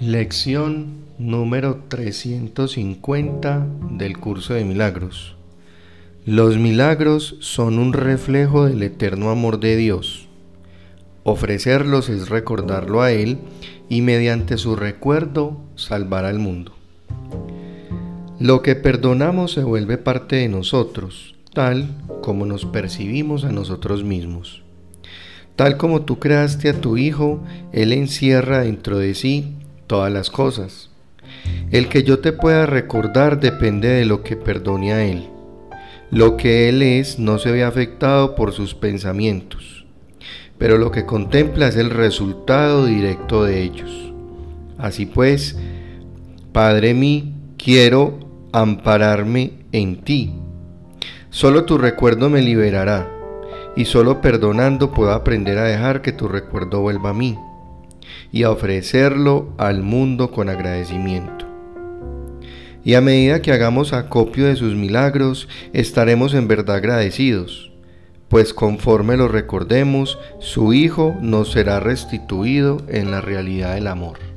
Lección número 350 del curso de milagros. Los milagros son un reflejo del eterno amor de Dios. Ofrecerlos es recordarlo a Él y mediante su recuerdo salvar al mundo. Lo que perdonamos se vuelve parte de nosotros, tal como nos percibimos a nosotros mismos. Tal como tú creaste a tu Hijo, Él encierra dentro de sí todas las cosas. El que yo te pueda recordar depende de lo que perdone a Él. Lo que Él es no se ve afectado por sus pensamientos, pero lo que contempla es el resultado directo de ellos. Así pues, Padre mí, quiero ampararme en ti. Solo tu recuerdo me liberará y solo perdonando puedo aprender a dejar que tu recuerdo vuelva a mí y a ofrecerlo al mundo con agradecimiento. Y a medida que hagamos acopio de sus milagros, estaremos en verdad agradecidos, pues conforme lo recordemos, su Hijo nos será restituido en la realidad del amor.